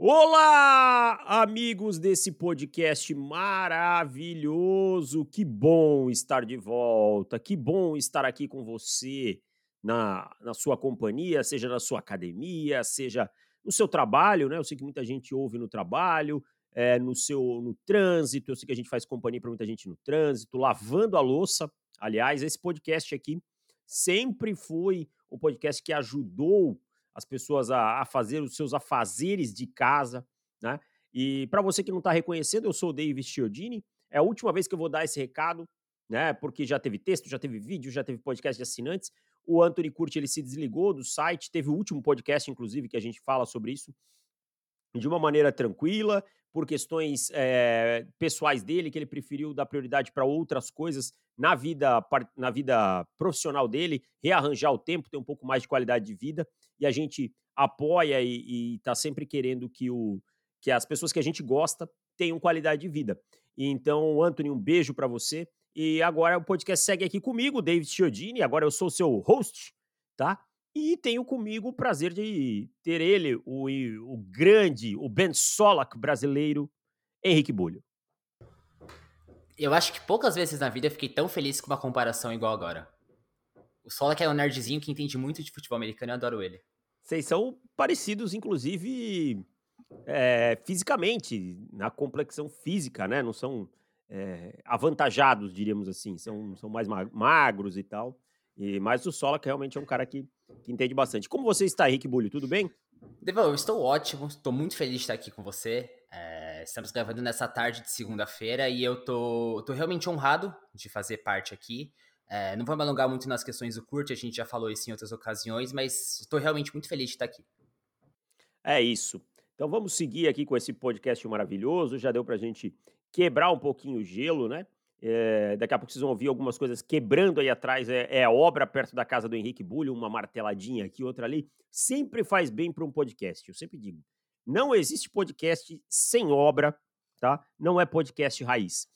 Olá, amigos desse podcast maravilhoso. Que bom estar de volta. Que bom estar aqui com você na, na sua companhia, seja na sua academia, seja no seu trabalho, né? Eu sei que muita gente ouve no trabalho, é, no seu no trânsito. Eu sei que a gente faz companhia para muita gente no trânsito, lavando a louça. Aliás, esse podcast aqui sempre foi um podcast que ajudou as pessoas a, a fazer os seus afazeres de casa, né? E para você que não está reconhecendo, eu sou o David Chiodini. É a última vez que eu vou dar esse recado, né? Porque já teve texto, já teve vídeo, já teve podcast de assinantes. O Anthony Curti ele se desligou do site, teve o último podcast, inclusive, que a gente fala sobre isso de uma maneira tranquila, por questões é, pessoais dele, que ele preferiu dar prioridade para outras coisas na vida, na vida profissional dele, rearranjar o tempo, ter um pouco mais de qualidade de vida. E a gente apoia e está sempre querendo que, o, que as pessoas que a gente gosta tenham qualidade de vida. Então, Anthony, um beijo para você. E agora o podcast segue aqui comigo, David Chiodini. Agora eu sou seu host, tá? E tenho comigo o prazer de ter ele, o, o grande, o Ben Solak brasileiro, Henrique Bulho. Eu acho que poucas vezes na vida eu fiquei tão feliz com uma comparação igual agora. O Solak é um nerdzinho que entende muito de futebol americano eu adoro ele. Vocês são parecidos, inclusive, é, fisicamente, na complexão física, né? Não são é, avantajados, diríamos assim. São, são mais magros e tal. E, mas o Solak realmente é um cara que que entende bastante. Como você está, Henrique Bulho? Tudo bem? Devon, eu estou ótimo, estou muito feliz de estar aqui com você. É, estamos gravando nessa tarde de segunda-feira e eu tô, tô realmente honrado de fazer parte aqui. É, não vou me alongar muito nas questões do curto, a gente já falou isso em outras ocasiões, mas estou realmente muito feliz de estar aqui. É isso. Então vamos seguir aqui com esse podcast maravilhoso. Já deu para a gente quebrar um pouquinho o gelo, né? É, daqui a pouco vocês vão ouvir algumas coisas quebrando aí atrás. É, é, obra perto da casa do Henrique Bulho, uma marteladinha aqui, outra ali. Sempre faz bem para um podcast. Eu sempre digo: não existe podcast sem obra, tá? Não é podcast raiz.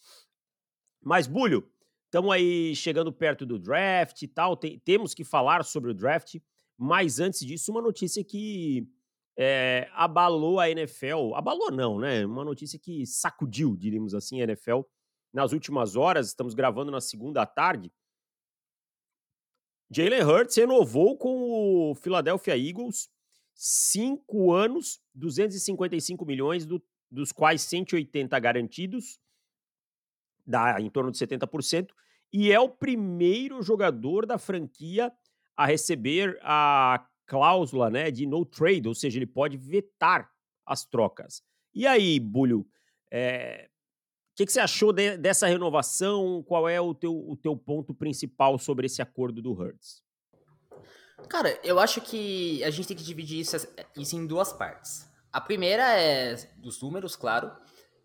Mas, Bulho, estamos aí chegando perto do draft e tal. Tem, temos que falar sobre o draft. Mas antes disso, uma notícia que é, abalou a NFL. Abalou, não, né? Uma notícia que sacudiu, diríamos assim, a NFL nas últimas horas, estamos gravando na segunda tarde. Jalen Hurts renovou com o Philadelphia Eagles cinco anos, 255 milhões, do, dos quais 180 garantidos, dá em torno de 70%, e é o primeiro jogador da franquia a receber a cláusula né, de no trade, ou seja, ele pode vetar as trocas. E aí, Bulho, é, o que, que, você achou de, dessa renovação? Qual é o teu, o teu ponto principal sobre esse acordo do Hertz? Cara, eu acho que a gente tem que dividir isso, isso em duas partes. A primeira é dos números, claro,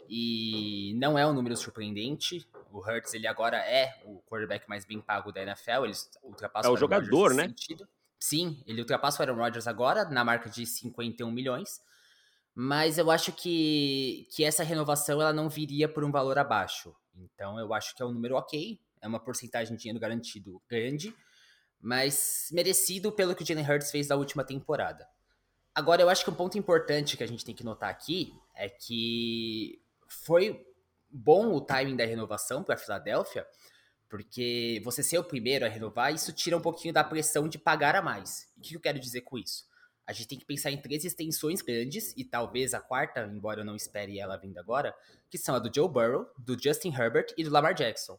e não é um número surpreendente. O Hertz ele agora é o quarterback mais bem pago da NFL. Ele ultrapassa é o, o jogador, né? Sentido. Sim, ele ultrapassa o Aaron Rodgers agora na marca de 51 milhões. Mas eu acho que, que essa renovação ela não viria por um valor abaixo. Então eu acho que é um número ok, é uma porcentagem de dinheiro garantido grande, mas merecido pelo que o Jalen Hurts fez da última temporada. Agora eu acho que um ponto importante que a gente tem que notar aqui é que foi bom o timing da renovação para a Filadélfia, porque você ser o primeiro a renovar, isso tira um pouquinho da pressão de pagar a mais. O que eu quero dizer com isso? a gente tem que pensar em três extensões grandes, e talvez a quarta, embora eu não espere ela vindo agora, que são a do Joe Burrow, do Justin Herbert e do Lamar Jackson.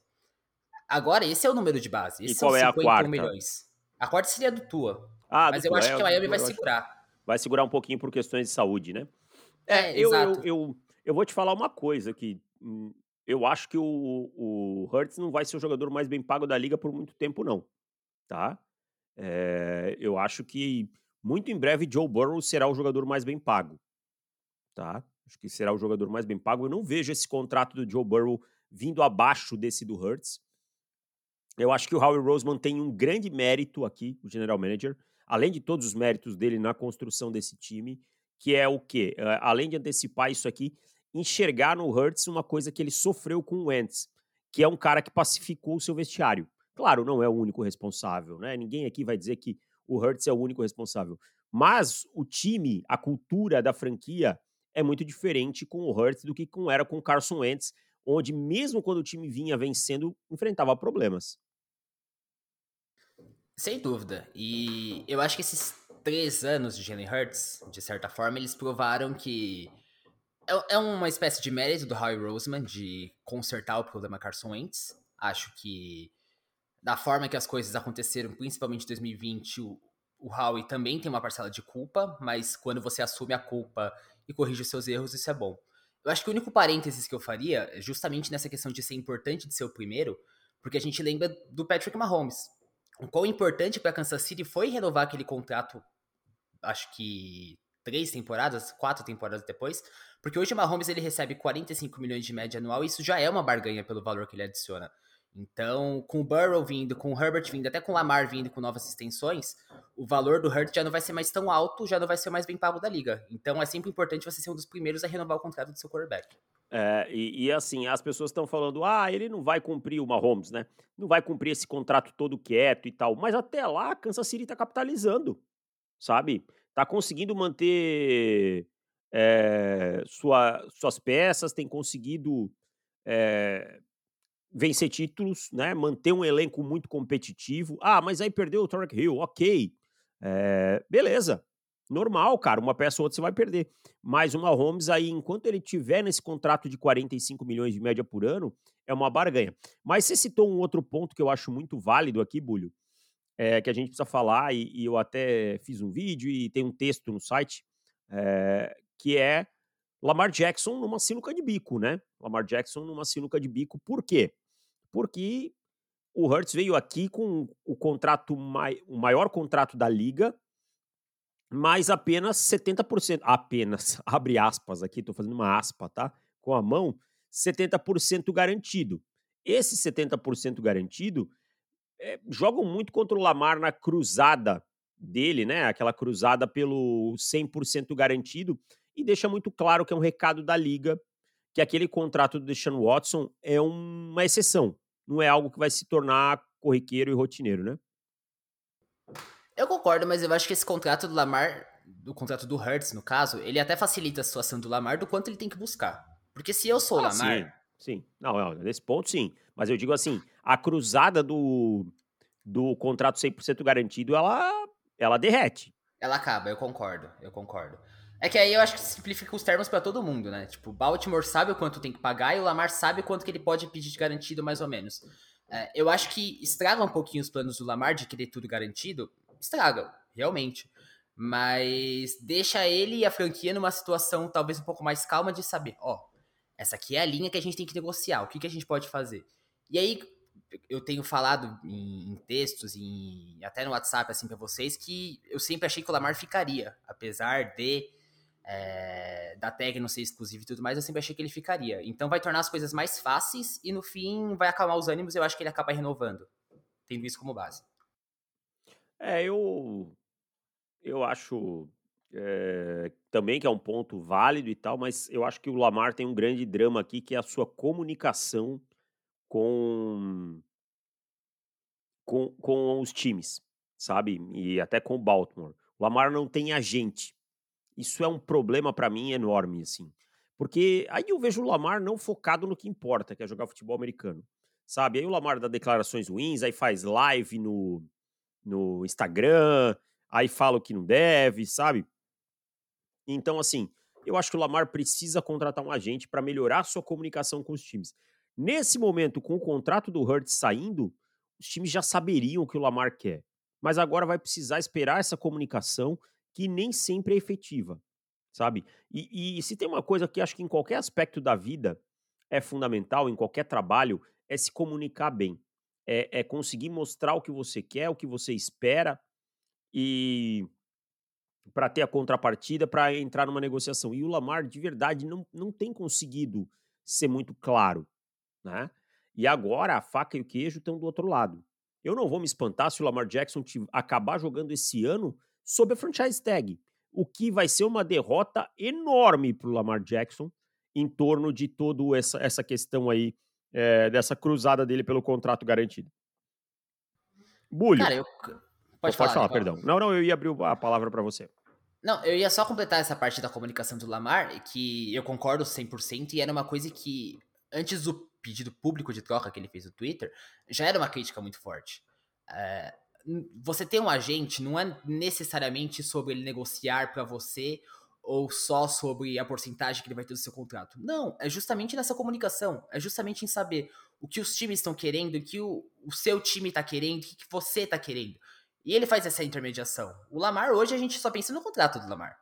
Agora, esse é o número de base. Esse e qual é a quarta? milhões. A quarta seria do Tua. Ah, mas eu acho é, que a Miami vai segurar. Vai segurar um pouquinho por questões de saúde, né? É, é eu, eu, eu, eu, vou te falar uma coisa que hum, eu acho que o, o Hurts não vai ser o jogador mais bem pago da liga por muito tempo, não. Tá? É, eu acho que muito em breve, Joe Burrow será o jogador mais bem pago. Tá? Acho que será o jogador mais bem pago. Eu não vejo esse contrato do Joe Burrow vindo abaixo desse do Hurts. Eu acho que o Howie Roseman tem um grande mérito aqui, o general manager, além de todos os méritos dele na construção desse time, que é o quê? Uh, além de antecipar isso aqui, enxergar no Hurts uma coisa que ele sofreu com o Wentz, que é um cara que pacificou o seu vestiário. Claro, não é o único responsável, né? Ninguém aqui vai dizer que o Hurts é o único responsável. Mas o time, a cultura da franquia é muito diferente com o Hurts do que com, era com o Carson Wentz, onde mesmo quando o time vinha vencendo, enfrentava problemas. Sem dúvida. E eu acho que esses três anos de Jalen Hurts, de certa forma, eles provaram que é, é uma espécie de mérito do Howie Roseman de consertar o problema Carson Wentz. Acho que da forma que as coisas aconteceram, principalmente em 2020, o, Howie também tem uma parcela de culpa, mas quando você assume a culpa e corrige os seus erros, isso é bom. Eu acho que o único parênteses que eu faria é justamente nessa questão de ser importante de ser o primeiro, porque a gente lembra do Patrick Mahomes. O quão importante para Kansas City foi renovar aquele contrato, acho que três temporadas, quatro temporadas depois, porque hoje o Mahomes ele recebe 45 milhões de média anual e isso já é uma barganha pelo valor que ele adiciona. Então, com o Burrow vindo, com o Herbert vindo, até com o Lamar vindo com novas extensões, o valor do Hurt já não vai ser mais tão alto, já não vai ser mais bem pago da liga. Então, é sempre importante você ser um dos primeiros a renovar o contrato do seu quarterback. É, e, e, assim, as pessoas estão falando, ah, ele não vai cumprir o Mahomes, né? Não vai cumprir esse contrato todo quieto e tal. Mas até lá, Kansas City tá capitalizando, sabe? Tá conseguindo manter é, sua, suas peças, tem conseguido é, vencer títulos, né? Manter um elenco muito competitivo. Ah, mas aí perdeu o Tarek Hill, ok. É, beleza. Normal, cara. Uma peça ou outra você vai perder. Mas o Mahomes aí, enquanto ele tiver nesse contrato de 45 milhões de média por ano, é uma barganha. Mas você citou um outro ponto que eu acho muito válido aqui, Bulho, é, que a gente precisa falar, e, e, eu até fiz um vídeo e tem um texto no site, é, que é Lamar Jackson numa sinuca de bico, né? Lamar Jackson numa sinuca de bico. Por quê? Porque o Hurts veio aqui com o contrato o maior contrato da liga, mas apenas 70%, apenas, abre aspas aqui, estou fazendo uma aspa, tá? Com a mão, 70% garantido. Esse 70% garantido é, jogam muito contra o Lamar na cruzada dele, né? Aquela cruzada pelo 100% garantido, e deixa muito claro que é um recado da liga que aquele contrato do Deshaun Watson é uma exceção, não é algo que vai se tornar corriqueiro e rotineiro, né? Eu concordo, mas eu acho que esse contrato do Lamar, do contrato do Hurts, no caso, ele até facilita a situação do Lamar do quanto ele tem que buscar. Porque se eu sou o ah, Lamar. Sim, sim. Não, não, nesse ponto sim. Mas eu digo assim: a cruzada do, do contrato 100% garantido, ela, ela derrete. Ela acaba, eu concordo, eu concordo. É que aí eu acho que simplifica os termos para todo mundo, né? Tipo, Baltimore sabe o quanto tem que pagar e o Lamar sabe o quanto que ele pode pedir de garantido, mais ou menos. É, eu acho que estraga um pouquinho os planos do Lamar de querer tudo garantido. Estraga, realmente. Mas deixa ele e a franquia numa situação talvez um pouco mais calma de saber, ó, essa aqui é a linha que a gente tem que negociar, o que, que a gente pode fazer. E aí, eu tenho falado em, textos, em, até no WhatsApp, assim, para vocês, que eu sempre achei que o Lamar ficaria, apesar de é, da tag não ser exclusiva e tudo mais, eu sempre achei que ele ficaria. Então vai tornar as coisas mais fáceis e no fim vai acalmar os ânimos. Eu acho que ele acaba renovando, tendo isso como base. É, eu eu acho é, também que é um ponto válido e tal, mas eu acho que o Lamar tem um grande drama aqui que é a sua comunicação com com, com os times, sabe? E até com o Baltimore. O Lamar não tem agente. Isso é um problema para mim enorme, assim. Porque aí eu vejo o Lamar não focado no que importa, que é jogar futebol americano. Sabe? Aí o Lamar dá declarações ruins, aí faz live no, no Instagram, aí fala o que não deve, sabe? Então, assim, eu acho que o Lamar precisa contratar um agente para melhorar sua comunicação com os times. Nesse momento, com o contrato do Hurts saindo, os times já saberiam o que o Lamar quer. Mas agora vai precisar esperar essa comunicação que nem sempre é efetiva, sabe? E, e se tem uma coisa que acho que em qualquer aspecto da vida é fundamental, em qualquer trabalho, é se comunicar bem. É, é conseguir mostrar o que você quer, o que você espera e para ter a contrapartida, para entrar numa negociação. E o Lamar, de verdade, não, não tem conseguido ser muito claro, né? E agora a faca e o queijo estão do outro lado. Eu não vou me espantar se o Lamar Jackson acabar jogando esse ano sob a franchise tag, o que vai ser uma derrota enorme para o Lamar Jackson em torno de toda essa, essa questão aí, é, dessa cruzada dele pelo contrato garantido. Bulho. Cara, eu... Pode, pode falar, falar perdão. Não, não, eu ia abrir a palavra para você. Não, eu ia só completar essa parte da comunicação do Lamar, que eu concordo 100%, e era uma coisa que, antes do pedido público de troca que ele fez no Twitter, já era uma crítica muito forte. É, você ter um agente não é necessariamente sobre ele negociar para você ou só sobre a porcentagem que ele vai ter do seu contrato. Não, é justamente nessa comunicação, é justamente em saber o que os times estão querendo, o que o, o seu time está querendo, o que você está querendo. E ele faz essa intermediação. O Lamar, hoje, a gente só pensa no contrato do Lamar.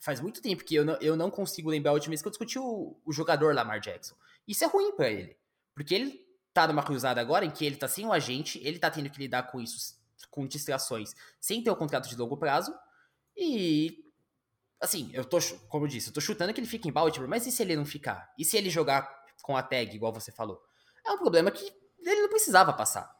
Faz muito tempo que eu não, eu não consigo lembrar a última vez que eu discuti o, o jogador Lamar Jackson. Isso é ruim para ele. Porque ele tá numa cruzada agora em que ele tá sem o agente, ele tá tendo que lidar com isso, com distrações, sem ter o contrato de longo prazo. E. Assim, eu tô, como eu disse, eu tô chutando que ele fica em Baltimore, mas e se ele não ficar? E se ele jogar com a tag, igual você falou? É um problema que ele não precisava passar.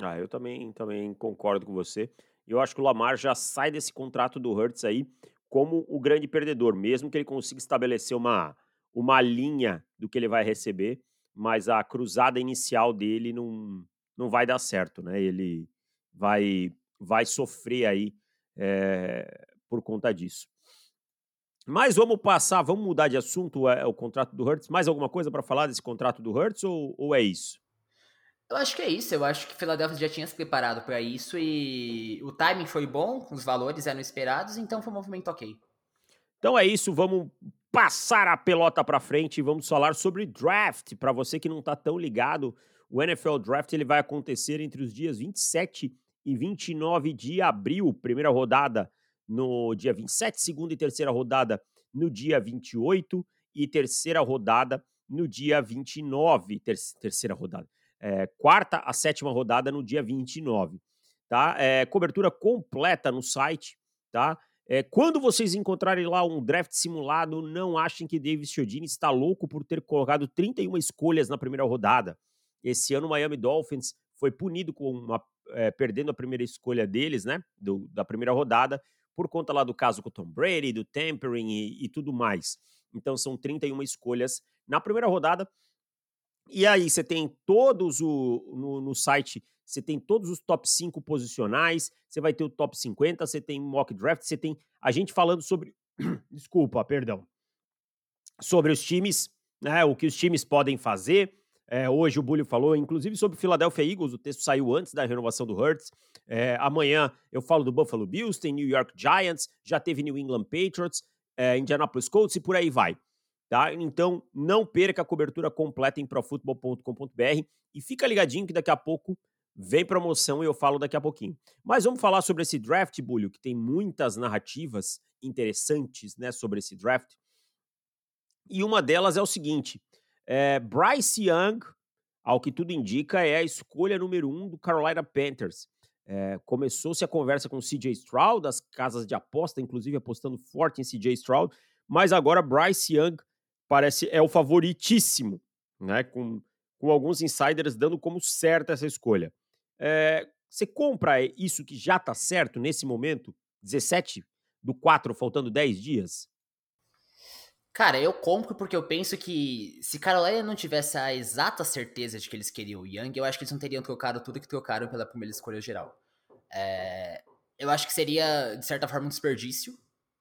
Ah, eu também, também concordo com você. Eu acho que o Lamar já sai desse contrato do Hurts aí como o grande perdedor, mesmo que ele consiga estabelecer uma, uma linha do que ele vai receber, mas a cruzada inicial dele não, não vai dar certo, né? Ele vai, vai sofrer aí é, por conta disso. Mas vamos passar, vamos mudar de assunto é, o contrato do Hurts. Mais alguma coisa para falar desse contrato do Hurts ou, ou é isso? Eu acho que é isso. Eu acho que Philadelphia já tinha se preparado para isso e o timing foi bom, os valores eram esperados, então foi um movimento ok. Então é isso, vamos passar a pelota para frente e vamos falar sobre draft. Para você que não está tão ligado, o NFL Draft ele vai acontecer entre os dias 27 e 29 de abril. Primeira rodada no dia 27, segunda e terceira rodada no dia 28 e terceira rodada no dia 29. Ter terceira rodada é, quarta a sétima rodada no dia 29. Tá? É, cobertura completa no site. Tá? É, quando vocês encontrarem lá um draft simulado, não achem que Davis Chiodini está louco por ter colocado 31 escolhas na primeira rodada. Esse ano o Miami Dolphins foi punido com uma, é, perdendo a primeira escolha deles, né? Do, da primeira rodada, por conta lá do caso com o Tom Brady, do tampering e, e tudo mais. Então são 31 escolhas na primeira rodada. E aí você tem todos o no, no, site, você tem todos os top 5 posicionais, você vai ter o top 50, você tem mock draft, você tem a gente falando sobre desculpa, perdão. Sobre os times, né, o que os times podem fazer. É, hoje o Bulho falou, inclusive, sobre o Philadelphia Eagles, o texto saiu antes da renovação do Hurts. É, amanhã eu falo do Buffalo Bills, tem New York Giants, já teve New England Patriots, é, Indianapolis Colts e por aí vai. Tá? Então, não perca a cobertura completa em profutbol.com.br e fica ligadinho que daqui a pouco vem promoção e eu falo daqui a pouquinho. Mas vamos falar sobre esse draft, Bulho, que tem muitas narrativas interessantes né, sobre esse draft. E uma delas é o seguinte: é, Bryce Young, ao que tudo indica, é a escolha número um do Carolina Panthers. É, Começou-se a conversa com o CJ Stroud, das casas de aposta, inclusive apostando forte em CJ Stroud, mas agora Bryce Young parece é o favoritíssimo, né? Com, com alguns insiders dando como certa essa escolha. É, você compra isso que já está certo nesse momento, 17 do 4, faltando 10 dias? Cara, eu compro porque eu penso que se Carolina não tivesse a exata certeza de que eles queriam o Young, eu acho que eles não teriam trocado tudo que trocaram pela primeira escolha geral. É, eu acho que seria, de certa forma, um desperdício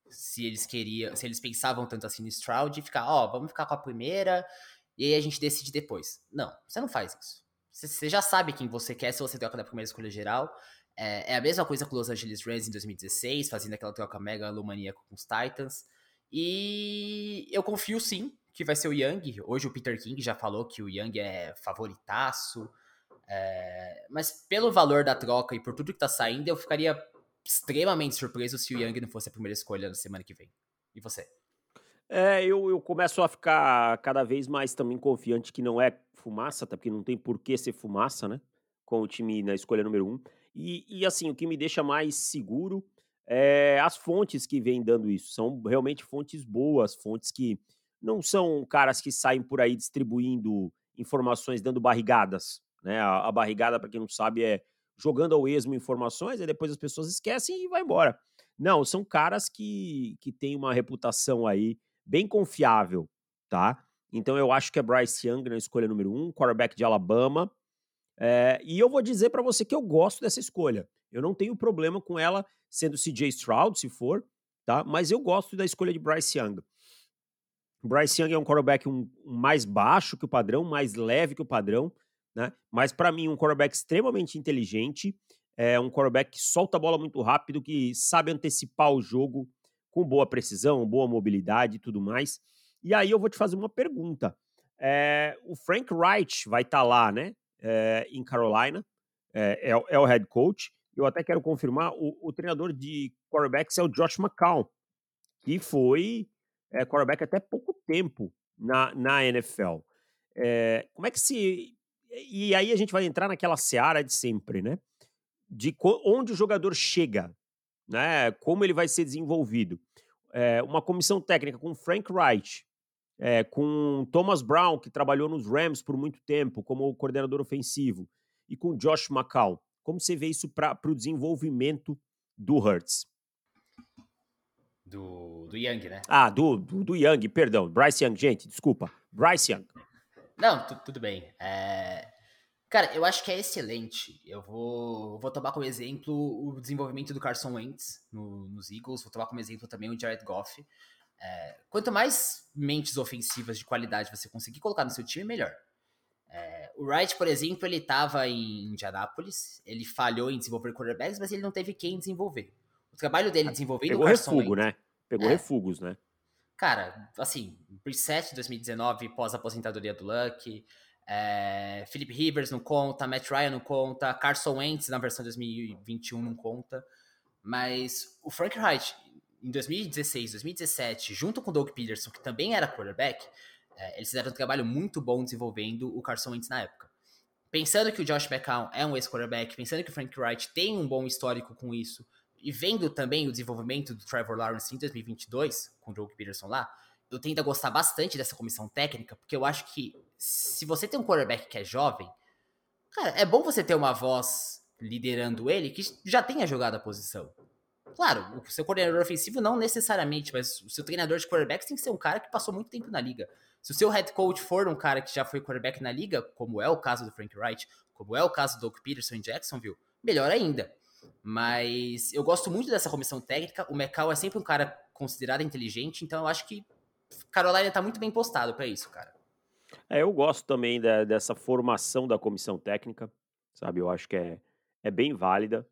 se eles queriam, se eles pensavam tanto assim no Stroud e ficar, ó, oh, vamos ficar com a primeira e aí a gente decide depois. Não, você não faz isso. Você, já sabe quem você quer se você troca da primeira escolha geral. É, é, a mesma coisa com os Los Angeles Rams em 2016, fazendo aquela troca mega lumaníaca com os Titans. E eu confio sim que vai ser o Young. Hoje o Peter King já falou que o Young é favoritaço. É, mas pelo valor da troca e por tudo que tá saindo, eu ficaria extremamente surpreso se o Young não fosse a primeira escolha na semana que vem. E você? É, eu, eu começo a ficar cada vez mais também confiante que não é fumaça, até porque não tem por que ser fumaça, né? Com o time na escolha número um. E, e assim, o que me deixa mais seguro é as fontes que vêm dando isso. São realmente fontes boas, fontes que não são caras que saem por aí distribuindo informações, dando barrigadas. Né? A, a barrigada, para quem não sabe, é jogando ao esmo informações, e depois as pessoas esquecem e vai embora. Não, são caras que, que têm uma reputação aí bem confiável, tá? Então eu acho que é Bryce Young na escolha número um, quarterback de Alabama. É, e eu vou dizer para você que eu gosto dessa escolha. Eu não tenho problema com ela sendo CJ Stroud, se for, tá? Mas eu gosto da escolha de Bryce Young. Bryce Young é um quarterback um, um mais baixo que o padrão, mais leve que o padrão, né? Mas para mim um quarterback extremamente inteligente, é um quarterback que solta a bola muito rápido, que sabe antecipar o jogo com boa precisão, boa mobilidade e tudo mais. E aí eu vou te fazer uma pergunta. É, o Frank Wright vai estar tá lá, né? É, em Carolina, é, é, o head coach. Eu até quero confirmar, o, o, treinador de quarterbacks é o Josh McCown, que foi é, quarterback até pouco tempo na, na NFL. Como é que se. E aí a gente vai entrar naquela seara de sempre, né? De onde o jogador chega, né? Como ele vai ser desenvolvido. É, uma comissão técnica com Frank Wright, é, com Thomas Brown, que trabalhou nos Rams por muito tempo como coordenador ofensivo, e com Josh McCown. Como você vê isso para o desenvolvimento do Hurts? Do, do Young, né? Ah, do, do, do, Young, perdão. Bryce Young, gente, desculpa. Bryce Young. Não, tudo bem. É... Cara, eu acho que é excelente. Eu vou, vou tomar como exemplo o desenvolvimento do Carson Wentz no, nos Eagles, vou tomar como exemplo também o Jared Goff. É, quanto mais mentes ofensivas de qualidade você conseguir colocar no seu time, melhor. É, o Wright, por exemplo, ele estava em Indianápolis, ele falhou em desenvolver quarterbacks, mas ele não teve quem desenvolver. O trabalho dele desenvolvendo Pegou refugo, né? Pegou é. refugos, né? Cara, assim, Preset 2019, pós-aposentadoria do Luck, é, Philip Rivers não conta, Matt Ryan não conta, Carson Wentz na versão 2021 não conta, mas o Frank Wright em 2016, 2017, junto com o Doug Peterson, que também era quarterback, é, eles fizeram um trabalho muito bom desenvolvendo o Carson Wentz na época. Pensando que o Josh McCown é um ex-quarterback, pensando que o Frank Wright tem um bom histórico com isso, e vendo também o desenvolvimento do Trevor Lawrence em 2022, com o Doug Peterson lá, eu tento gostar bastante dessa comissão técnica, porque eu acho que se você tem um quarterback que é jovem, cara, é bom você ter uma voz liderando ele que já tenha jogado a posição. Claro, o seu coordenador ofensivo não necessariamente, mas o seu treinador de quarterbacks tem que ser um cara que passou muito tempo na liga. Se o seu head coach for um cara que já foi quarterback na liga, como é o caso do Frank Wright, como é o caso do Doug Peterson em Jacksonville, melhor ainda. Mas eu gosto muito dessa comissão técnica. O McCall é sempre um cara considerado inteligente, então eu acho que Carolina tá muito bem postado para isso, cara. É, eu gosto também da, dessa formação da comissão técnica, sabe? Eu acho que é, é bem válida.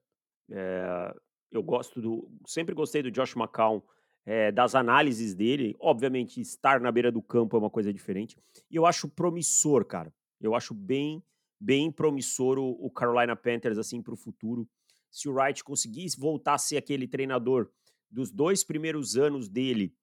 É, eu gosto do. Sempre gostei do Josh McCown, é, das análises dele. Obviamente, estar na beira do campo é uma coisa diferente. E eu acho promissor, cara. Eu acho bem, bem promissor o, o Carolina Panthers, assim, para o futuro. Se o Wright conseguisse voltar a ser aquele treinador dos dois primeiros anos dele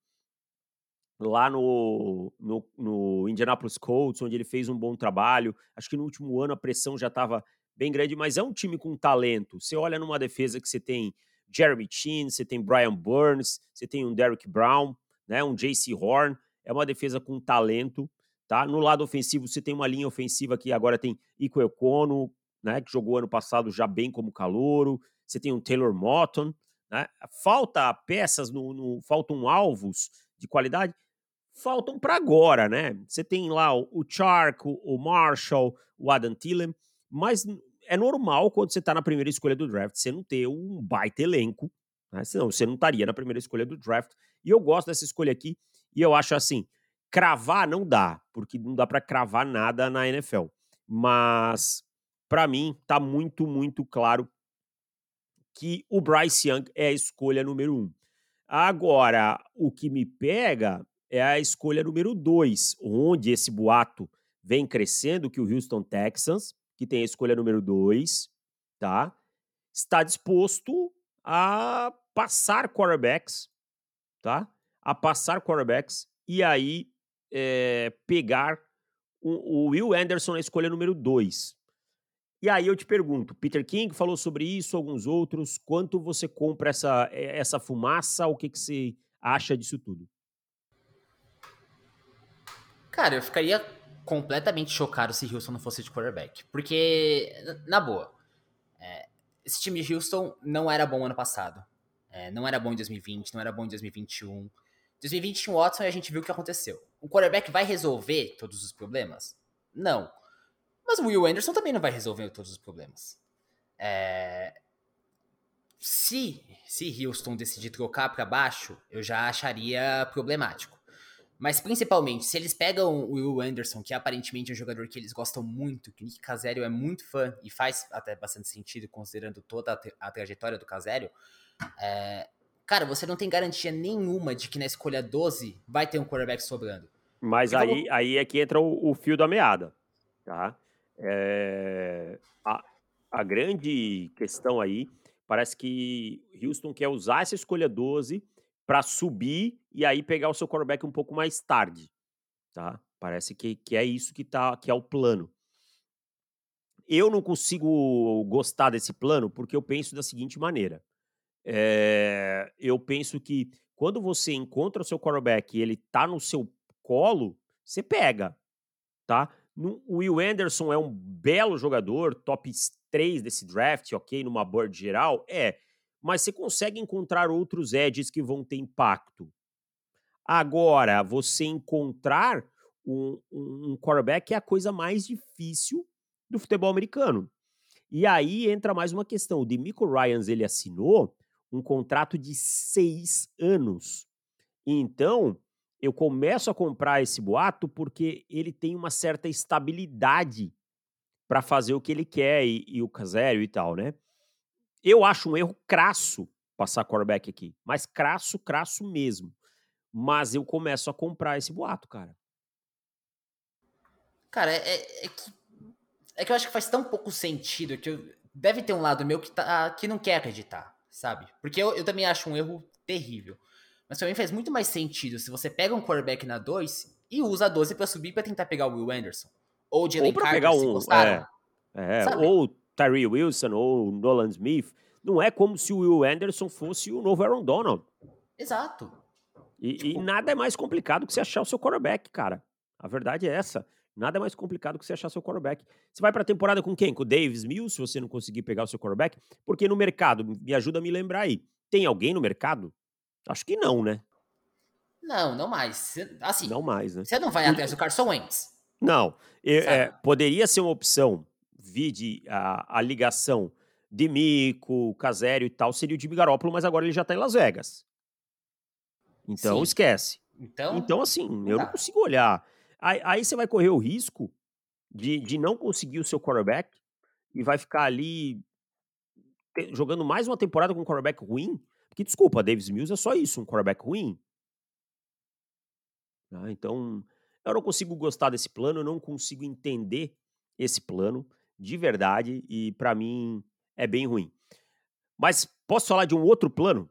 lá no, no, no Indianapolis Colts, onde ele fez um bom trabalho. Acho que no último ano a pressão já estava bem grande, mas é um time com talento. Você olha numa defesa que você tem Jeremy Chin, você tem Brian Burns, você tem um Derrick Brown, né, um JC Horn, é uma defesa com talento, tá? No lado ofensivo, você tem uma linha ofensiva que agora tem Iko Econo, né, que jogou ano passado já bem como calouro, você tem um Taylor Motton, né? Falta peças no, no faltam alvos de qualidade, faltam para agora, né? Você tem lá o, o Chark, o Marshall, o Adam Thielen, mas é normal quando você está na primeira escolha do draft você não ter um baita elenco, né? Senão você não estaria na primeira escolha do draft. E eu gosto dessa escolha aqui, e eu acho assim, cravar não dá, porque não dá para cravar nada na NFL. Mas para mim tá muito, muito claro que o Bryce Young é a escolha número um. Agora, o que me pega é a escolha número dois, onde esse boato vem crescendo que o Houston Texans que tem a escolha número 2, tá? Está disposto a passar quarterbacks, tá? A passar quarterbacks e aí é, pegar o, o, Will Anderson na escolha número 2. E aí eu te pergunto, Peter King falou sobre isso, alguns outros, quanto você compra essa, eh, essa fumaça, o que, que você acha disso tudo? Cara, eu ficaria completamente chocado se Houston não fosse de quarterback. Porque, na boa, é, esse time de Houston não era bom ano passado. É, não era bom em 2020, não era bom em 2021. 2021, Watson, a gente viu o que aconteceu. O quarterback vai resolver todos os problemas? Não. Mas o Will Anderson também não vai resolver todos os problemas. É... Se, se Houston decidir trocar para baixo, eu já acharia problemático. Mas principalmente, se eles pegam o Will Anderson, que aparentemente é um jogador que eles gostam muito, que o Nick Casério é muito fã, e faz até bastante sentido considerando toda a, tra a trajetória do Casério, é... cara, você não tem garantia nenhuma de que na escolha 12 vai ter um quarterback sobrando. Mas aí, vou... aí é que entra o, o fio da meada, tá? É... A, a grande questão aí, parece que Houston quer usar essa escolha 12 para subir e aí pegar o seu quarterback um pouco mais tarde, tá? Parece que, que é isso que, tá, que é o plano. Eu não consigo gostar desse plano porque eu penso da seguinte maneira. É, eu penso que quando você encontra o seu quarterback e ele tá no seu colo, você pega, tá? O Will Anderson é um belo jogador, top 3 desse draft, ok, numa board geral, é mas você consegue encontrar outros edges que vão ter impacto. Agora, você encontrar um, um quarterback é a coisa mais difícil do futebol americano. E aí entra mais uma questão. O Demico Ryans ele assinou um contrato de seis anos. Então, eu começo a comprar esse boato porque ele tem uma certa estabilidade para fazer o que ele quer e, e o Casério e tal, né? Eu acho um erro crasso passar quarterback aqui. Mas crasso, crasso mesmo. Mas eu começo a comprar esse boato, cara. Cara, é, é, é que, é que eu acho que faz tão pouco sentido que eu, deve ter um lado meu que, tá, que não quer acreditar, sabe? Porque eu, eu também acho um erro terrível. Mas pra mim faz muito mais sentido se você pega um quarterback na 2 e usa a 12 para subir para tentar pegar o Will Anderson. Ou o Jalen Carter, pegar um, é, é, ou Tyree Wilson ou Nolan Smith, não é como se o Will Anderson fosse o novo Aaron Donald. Exato. E, tipo... e nada é mais complicado que você achar o seu quarterback, cara. A verdade é essa. Nada é mais complicado que você achar seu quarterback. Você vai para a temporada com quem? Com o Davis Mills, se você não conseguir pegar o seu quarterback? Porque no mercado, me ajuda a me lembrar aí. Tem alguém no mercado? Acho que não, né? Não, não mais. Assim, não mais, né? Você não vai atrás do Carson Wentz. Não. é, poderia ser uma opção vide a, a ligação de Mico, Casério e tal, seria o Jimmy Garoppolo, mas agora ele já tá em Las Vegas. Então, Sim. esquece. Então, então assim, eu não consigo olhar. Aí, aí, você vai correr o risco de, de não conseguir o seu quarterback e vai ficar ali te, jogando mais uma temporada com um quarterback ruim. Porque, desculpa, Davis Mills é só isso, um quarterback ruim. Ah, então, eu não consigo gostar desse plano, eu não consigo entender esse plano de verdade e para mim é bem ruim. Mas posso falar de um outro plano?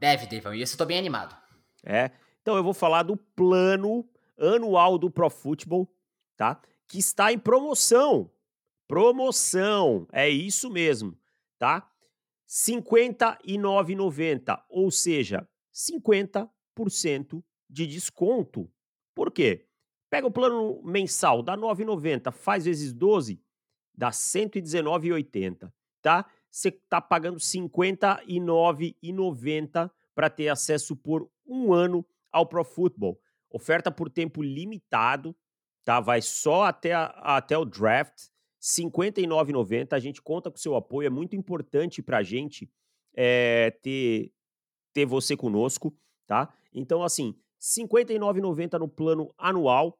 Deve, Devon, e esse eu tô bem animado. É, então eu vou falar do plano anual do Pro Football, tá? Que está em promoção. Promoção, é isso mesmo, tá? R$ 59,90, ou seja, 50% de desconto. Por quê? Pega o plano mensal, dá 9,90, faz vezes 12, dá 119,80, tá? Você tá pagando 59,90 para ter acesso por um ano ao Pro Football. Oferta por tempo limitado, tá? Vai só até, a, até o draft, 59,90. A gente conta com seu apoio, é muito importante para a gente é, ter, ter você conosco, tá? Então, assim, 59,90 no plano anual,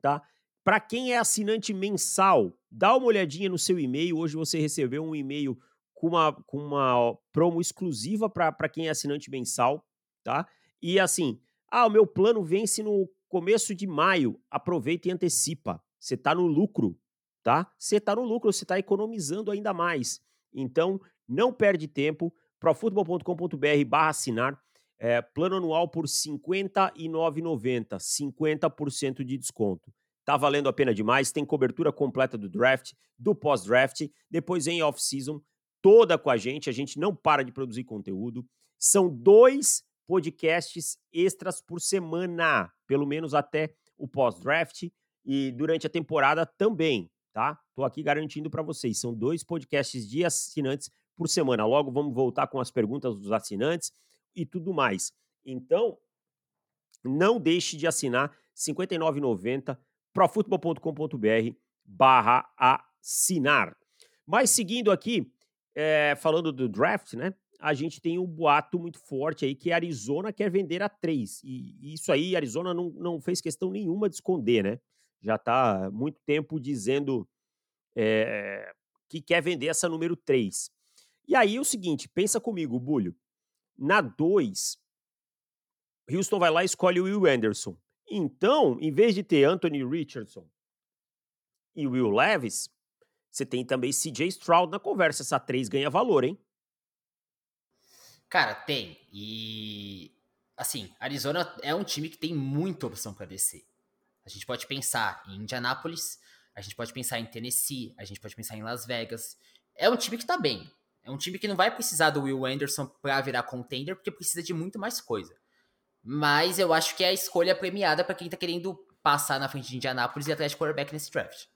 tá? Para quem é assinante mensal, dá uma olhadinha no seu e-mail. Hoje você recebeu um e-mail com uma, com uma promo exclusiva para quem é assinante mensal, tá? E assim, ah, o meu plano vence no começo de maio. Aproveita e antecipa. Você está no lucro, tá? Você está no lucro, você está economizando ainda mais. Então, não perde tempo. profutbol.com.br barra assinar. É, plano anual por R$ 59,90, 50% de desconto. Tá valendo a pena demais, tem cobertura completa do draft, do pós-draft, depois em off-season, toda com a gente, a gente não para de produzir conteúdo. São dois podcasts extras por semana, pelo menos até o pós-draft e durante a temporada também, tá? Tô aqui garantindo para vocês, são dois podcasts de assinantes por semana. Logo vamos voltar com as perguntas dos assinantes e tudo mais. Então, não deixe de assinar R$ 59,90 profutbol.com.br barra assinar. Mas seguindo aqui, é, falando do draft, né? A gente tem um boato muito forte aí que Arizona quer vender a três. E isso aí, Arizona não, não fez questão nenhuma de esconder, né? Já está muito tempo dizendo é, que quer vender essa número 3. E aí é o seguinte, pensa comigo, Bulho. Na 2, Houston vai lá e escolhe o Will Anderson. Então, em vez de ter Anthony Richardson e Will Levis, você tem também CJ Stroud na conversa. Essa 3 ganha valor, hein? Cara, tem. E assim, Arizona é um time que tem muita opção para descer. A gente pode pensar em Indianápolis, a gente pode pensar em Tennessee, a gente pode pensar em Las Vegas. É um time que tá bem. É um time que não vai precisar do Will Anderson para virar contender, porque precisa de muito mais coisa. Mas eu acho que é a escolha premiada para quem tá querendo passar na frente de Indianapolis e atrás de quarterback nesse draft.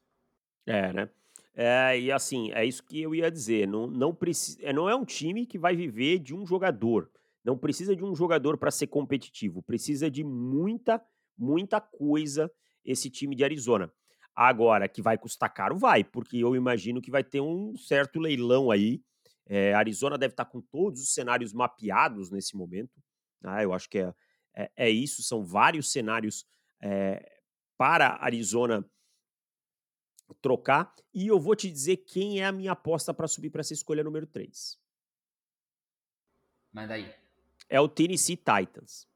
É, né? É, e assim, é isso que eu ia dizer. Não, não, precisa, é, não é um time que vai viver de um jogador. Não precisa de um jogador para ser competitivo. Precisa de muita, muita coisa esse time de Arizona. Agora, que vai custar caro, vai, porque eu imagino que vai ter um certo leilão aí. É, Arizona deve estar tá com todos os cenários mapeados nesse momento. Ah, eu acho que é, é, é isso, são vários cenários é, para Arizona trocar. E eu vou te dizer quem é a minha aposta para subir para essa escolha número 3. Manda aí. É o Tennessee Titans,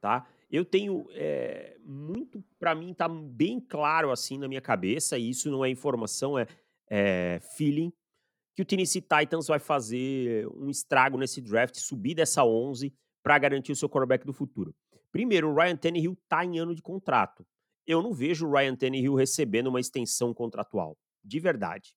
tá? Eu tenho é, muito, para mim, tá bem claro assim na minha cabeça, e isso não é informação, é, é feeling, que o Tennessee Titans vai fazer um estrago nesse draft, subir dessa 11 para garantir o seu quarterback do futuro. Primeiro, o Ryan Tannehill tá em ano de contrato. Eu não vejo o Ryan Tannehill recebendo uma extensão contratual. De verdade.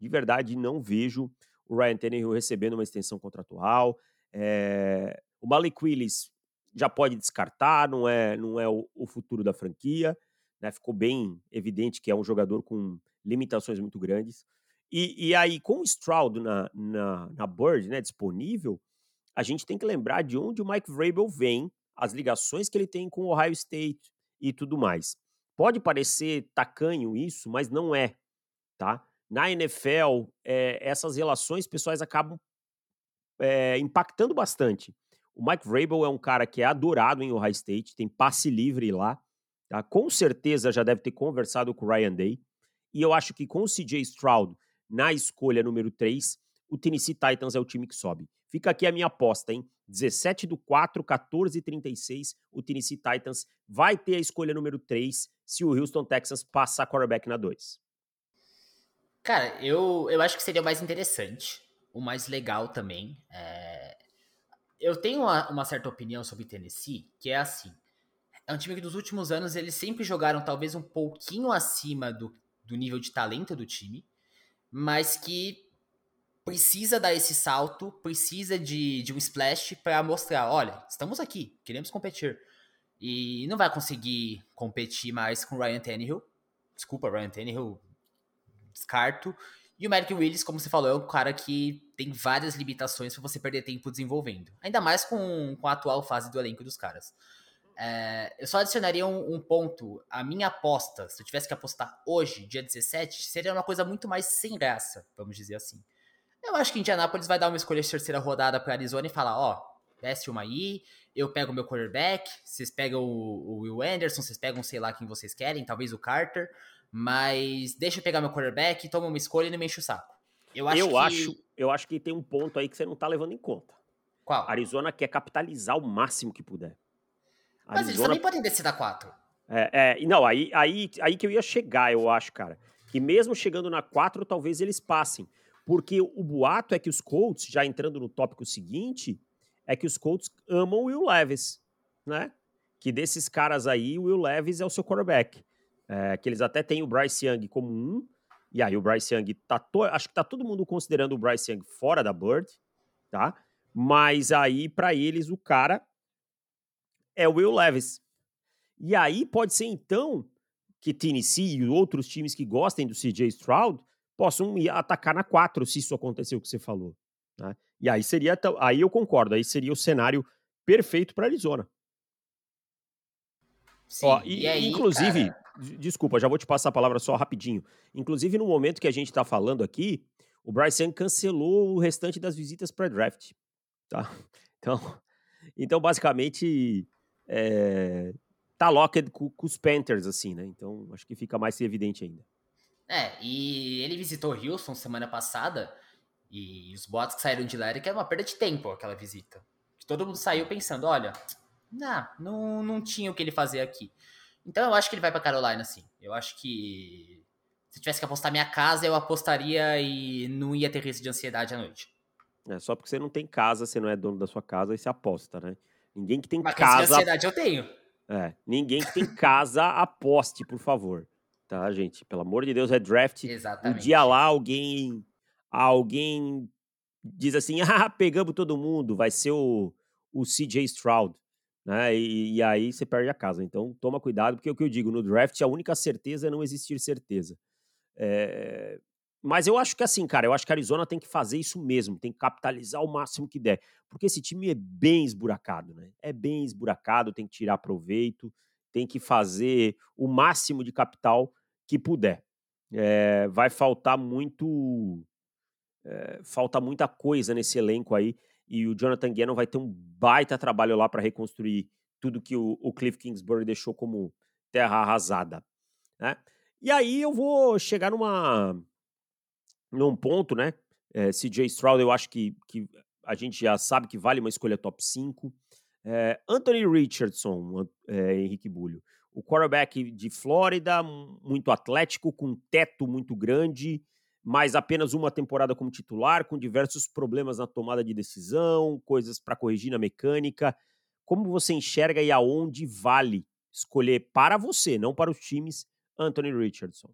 De verdade, não vejo o Ryan Tannehill recebendo uma extensão contratual. É... O Malik Willis já pode descartar, não é, não é o, o futuro da franquia. Né? Ficou bem evidente que é um jogador com limitações muito grandes. E, e aí, com o Stroud na, na, na Bird né, disponível, a gente tem que lembrar de onde o Mike Vrabel vem, as ligações que ele tem com o Ohio State e tudo mais. Pode parecer tacanho isso, mas não é, tá? Na NFL, é, eh, essas relações pessoais acabam é, impactando bastante. O Mike Vrabel é um cara que é adorado em Ohio State, tem passe livre lá. Tá? Com certeza já deve ter conversado com o Ryan Day. E eu acho que com o CJ Stroud na escolha número 3, o Tennessee Titans é o time que sobe. Fica aqui a minha aposta, hein? 17 do 4, 14 e 36. O Tennessee Titans vai ter a escolha número 3 se o Houston Texans passar quarterback na 2. Cara, eu, eu acho que seria o mais interessante, o mais legal também. É eu tenho uma, uma, certa opinião sobre Tennessee, que é assim. É um time que nos últimos anos eles sempre jogaram talvez um pouquinho acima do, do nível de talento do time, mas que precisa dar esse salto, precisa de, de um splash para mostrar, olha, estamos aqui, queremos competir. E não vai conseguir competir mais com Ryan Tannehill. Desculpa, Ryan Tannehill, descarto. E o Merrick Willis, como você falou, é um cara que tem várias limitações para você perder tempo desenvolvendo. Ainda mais com, com a atual fase do elenco dos caras. É, eu só adicionaria um, um, ponto. A minha aposta, se eu tivesse que apostar hoje, dia 17, seria uma coisa muito mais sem graça, vamos dizer assim. Eu acho que Indianapolis vai dar uma escolha de terceira rodada para Arizona e falar: ó, desce uma aí, eu pego o meu quarterback, vocês pegam o, o Will Anderson, vocês pegam sei lá quem vocês querem, talvez o Carter. Mas deixa eu pegar meu quarterback, toma uma escolha e não me enche o saco. Eu acho, eu que... acho, eu acho que tem um ponto aí que você não tá levando em conta. Qual? Arizona quer capitalizar o máximo que puder. Mas Arizona... eles também podem descer da 4. É, é, não, aí, aí, aí que eu ia chegar, eu acho, cara. Que mesmo chegando na 4, talvez eles passem. Porque o boato é que os Colts, já entrando no tópico seguinte, é que os Colts amam o Will Levis, né? Que desses caras aí, o Will Levis é o seu quarterback. É, que eles até têm o Bryce Young como um, e aí o Bryce Young tá to... acho que tá todo mundo considerando o Bryce Young fora da Bird, tá? Mas aí para eles o cara é o Will Levis. E aí pode ser então que Tennessee e outros times que gostem do CJ Stroud possam atacar na 4 se isso aconteceu o que você falou, né? E aí seria aí eu concordo, aí seria o cenário perfeito para Arizona. Sim, Ó, e, e aí, inclusive, cara... desculpa, já vou te passar a palavra só rapidinho. Inclusive, no momento que a gente tá falando aqui, o Bryce Young cancelou o restante das visitas pré-draft, tá? Então, então basicamente, é, tá locked com, com, os Panthers, assim, né? Então, acho que fica mais evidente ainda. É, e ele visitou Houston semana passada, e os bots que saíram de lá era que era uma perda de tempo aquela visita. Todo mundo saiu pensando, olha, não, não, não tinha o que ele fazer aqui. Então eu acho que ele vai para Carolina, sim. Eu acho que se tivesse que apostar minha casa, eu apostaria e não ia ter risco de ansiedade à noite. É, só porque você não tem casa, você não é dono da sua casa, aí você aposta, né? Ninguém que tem Mas casa. Mas ansiedade eu tenho. É, ninguém que tem casa aposte, por favor. Tá, gente? Pelo amor de Deus, é draft. Exatamente. Um dia lá alguém alguém diz assim: "Ah, pegamos todo mundo, vai ser o o CJ Stroud" né? E, e, aí você perde a casa. Então toma cuidado, porque é o que eu digo, no draft a única certeza é não existir certeza. É... Mas eu acho que assim, cara, eu acho que a Arizona tem que fazer isso mesmo, tem que capitalizar o máximo que der, porque esse time é bem esburacado, né? É bem esburacado, tem que tirar proveito, tem que fazer o máximo de capital que puder. É... vai faltar muito. É... falta muita coisa nesse elenco aí e o Jonathan Gannon vai ter um baita trabalho lá para reconstruir tudo que o, o, Cliff Kingsbury deixou como terra arrasada. Né? E aí eu vou chegar numa num ponto, né? É, CJ Stroud, eu acho que, que a gente já sabe que vale uma escolha top 5. É, Anthony Richardson, é, Henrique Bulho, o quarterback de Flórida, muito atlético, com um teto muito grande, mas apenas uma temporada como titular, com diversos problemas na tomada de decisão, coisas para corrigir na mecânica. Como você enxerga e aonde vale escolher para você, não para os times, Anthony Richardson?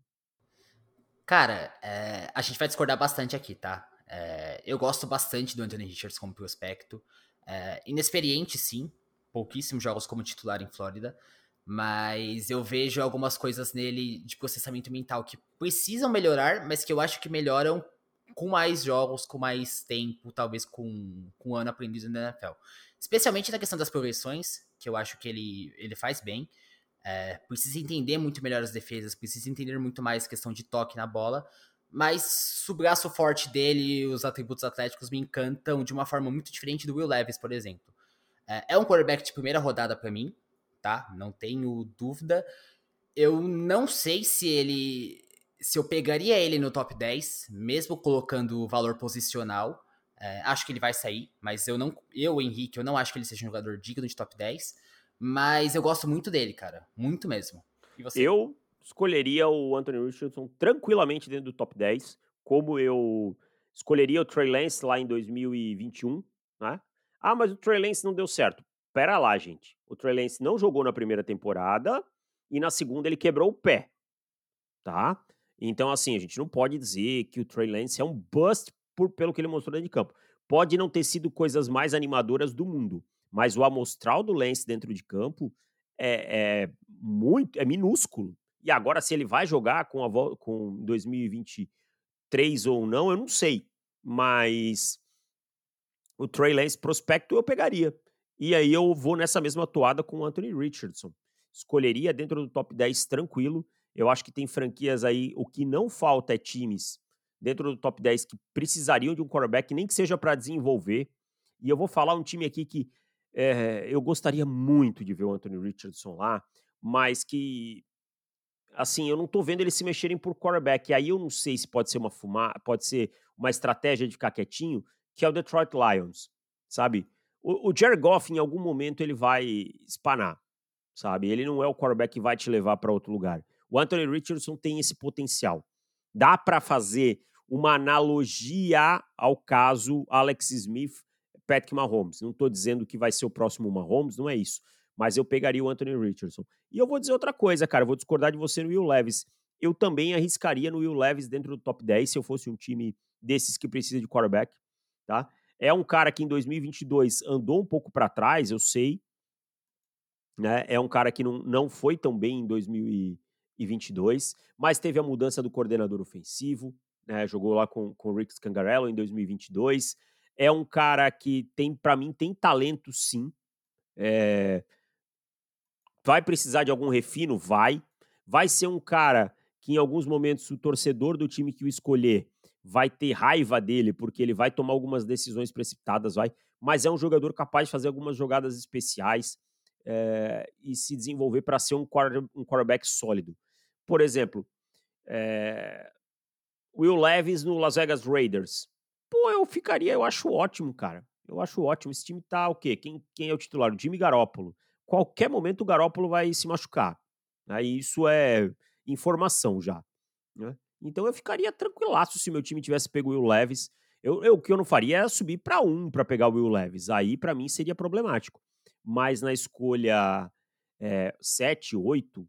Cara, é, a gente vai discordar bastante aqui, tá? É, eu gosto bastante do Anthony Richardson como prospecto. É, inexperiente, sim. Pouquíssimos jogos como titular em Flórida. Mas eu vejo algumas coisas nele de processamento mental que precisam melhorar, mas que eu acho que melhoram com mais jogos, com mais tempo, talvez com, com um ano aprendido na NFL. Especialmente na questão das progressões, que eu acho que ele, ele faz bem. É, precisa entender muito melhor as defesas, precisa entender muito mais questão de toque na bola. Mas o braço forte dele, os atributos atléticos me encantam de uma forma muito diferente do Will Levis, por exemplo. É, é um quarterback de primeira rodada para mim, tá? Não tenho dúvida. Eu não sei se ele. Se eu pegaria ele no top 10, mesmo colocando o valor posicional. É, acho que ele vai sair, mas eu não. Eu, Henrique, eu não acho que ele seja um jogador digno de top 10. Mas eu gosto muito dele, cara. Muito mesmo. Eu escolheria o Anthony Richardson tranquilamente dentro do top 10, como eu escolheria o Trey Lance lá em 2021, né? Ah, mas o Trey Lance não deu certo pera lá, gente. O Trey Lance não jogou na primeira temporada e na segunda ele quebrou o pé, tá? Então, assim, a gente não pode dizer que o Trey Lance é um bust por, pelo que ele mostrou dentro de campo. Pode não ter sido coisas mais animadoras do mundo, mas o amostral do Lance dentro de campo é, é muito, é minúsculo. E agora, se ele vai jogar com, a, com 2023 ou não, eu não sei. Mas o Trey Lance prospecto eu pegaria. E aí eu vou nessa mesma toada com o Anthony Richardson. Escolheria dentro do top 10 tranquilo. Eu acho que tem franquias aí, o que não falta é times dentro do top 10 que precisariam de um quarterback, nem que seja para desenvolver. E eu vou falar um time aqui que é, eu gostaria muito de ver o Anthony Richardson lá, mas que assim, eu não tô vendo eles se mexerem por quarterback. Aí eu não sei se pode ser uma fumar, pode ser uma estratégia de ficar quietinho, que é o Detroit Lions, sabe? O, Jared Goff, em algum momento, ele vai espanar, sabe? Ele não é o quarterback que vai te levar para outro lugar. O Anthony Richardson tem esse potencial. Dá para fazer uma analogia ao caso Alex Smith, Patrick Mahomes. Não estou dizendo que vai ser o próximo Mahomes, não é isso. Mas eu pegaria o Anthony Richardson. E eu vou dizer outra coisa, cara. Eu vou discordar de você no Will Levis. Eu também arriscaria no Will Levis dentro do top 10 se eu fosse um time desses que precisa de quarterback, tá? É um cara que em 2022 andou um pouco para trás, eu sei. Né? É um cara que não, não foi tão bem em 2022, mas teve a mudança do coordenador ofensivo, né? jogou lá com, com o Rick Scangarello em 2022. É um cara que tem, para mim, tem talento sim. É... Vai precisar de algum refino? Vai. Vai ser um cara que em alguns momentos o torcedor do time que o escolher vai ter raiva dele, porque ele vai tomar algumas decisões precipitadas, vai. Mas é um jogador capaz de fazer algumas jogadas especiais é, e se desenvolver para ser um, quarter, um quarterback sólido. Por exemplo, é, Will Levis no Las Vegas Raiders. Pô, eu ficaria, eu acho ótimo, cara. Eu acho ótimo. Esse time tá o quê? Quem, quem é o titular? O Jimmy Garoppolo. Qualquer momento o Garoppolo vai se machucar. Aí isso é informação já. Né? Então eu ficaria tranquilaço se meu time tivesse pego o Will Levis. Eu, eu, o que eu não faria é subir para um para pegar o Will Levis. Aí para mim seria problemático. Mas na escolha é, 7, 8,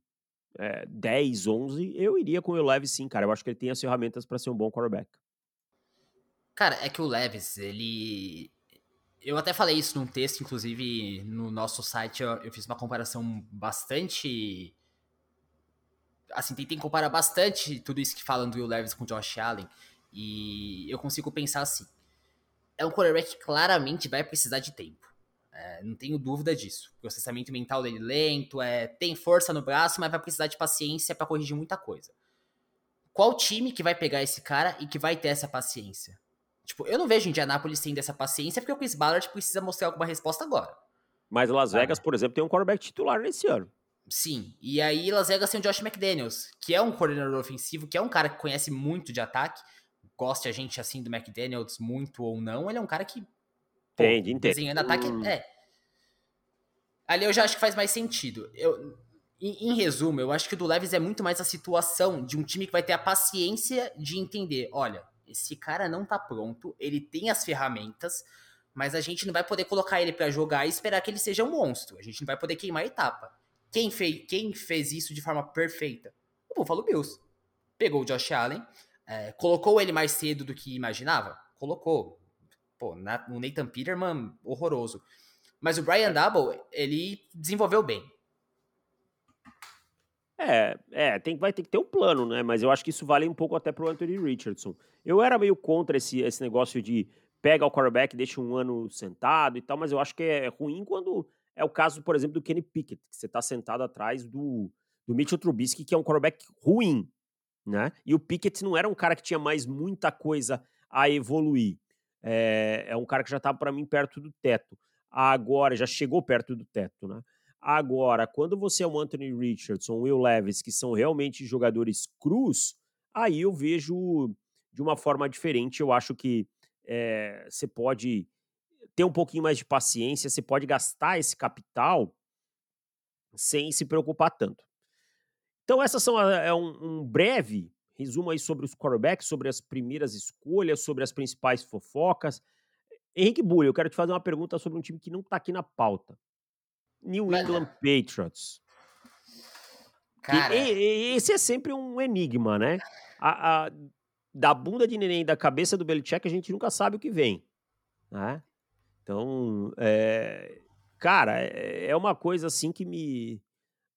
é, 10, 11, eu iria com o Will Levis sim, cara. Eu acho que ele tem as ferramentas para ser um bom quarterback. Cara, é que o Levis, ele. Eu até falei isso num texto, inclusive no nosso site eu, eu fiz uma comparação bastante assim, tentei comparar bastante tudo isso que falam do Will Levis com o Josh Allen. E eu consigo pensar assim. É um quarterback que claramente vai precisar de tempo. É, não tenho dúvida disso. O processamento mental dele lento, é, tem força no braço, mas vai precisar de paciência para corrigir muita coisa. Qual time que vai pegar esse cara e que vai ter essa paciência? Tipo, eu não vejo Indianapolis tendo essa paciência porque o Chris Ballard precisa mostrar alguma resposta agora. Mas Las Vegas, por exemplo, tem um quarterback titular nesse ano. Sim, e aí Las Vegas tem o Josh McDaniels, que é um coordenador ofensivo, que é um cara que conhece muito de ataque, goste a gente assim do McDaniels muito ou não, ele é um cara que pô, entende, entende. desenhando ataque, hum. é. Ali eu já acho que faz mais sentido. Eu, em, em, resumo, eu acho que o do Leves é muito mais a situação de um time que vai ter a paciência de entender, olha, esse cara não tá pronto, ele tem as ferramentas, mas a gente não vai poder colocar ele para jogar e esperar que ele seja um monstro. A gente não vai poder queimar a etapa. Quem fez, quem fez isso de forma perfeita? O Buffalo Bills. Pegou o Josh Allen, é, colocou ele mais cedo do que imaginava? Colocou. Pô, na, o Nathan Peterman, horroroso. Mas o Brian Double, ele desenvolveu bem. É, é tem, vai ter que ter um plano, né? Mas eu acho que isso vale um pouco até pro Anthony Richardson. Eu era meio contra esse, esse negócio de pega o quarterback, deixa um ano sentado e tal, mas eu acho que é ruim quando é o caso, por exemplo, do Kenny Pickett, que você está sentado atrás do, do Mitchell Trubisky, que é um quarterback ruim, né? E o Pickett não era um cara que tinha mais muita coisa a evoluir. É, é um cara que já estava, para mim, perto do teto. Agora, já chegou perto do teto, né? Agora, quando você é um Anthony Richardson, Will Levis, que são realmente jogadores crus, aí eu vejo de uma forma diferente. Eu acho que é, você pode ter um pouquinho mais de paciência, você pode gastar esse capital sem se preocupar tanto. Então, essas são é um, um breve resumo aí sobre os quarterbacks, sobre as primeiras escolhas, sobre as principais fofocas. Henrique Bulli, eu quero te fazer uma pergunta sobre um time que não está aqui na pauta. New England Patriots. Cara... E, e, esse é sempre um enigma, né? A, a, da bunda de neném da cabeça do Belichick, a gente nunca sabe o que vem. Né? Então, é, cara, é, uma coisa assim que me.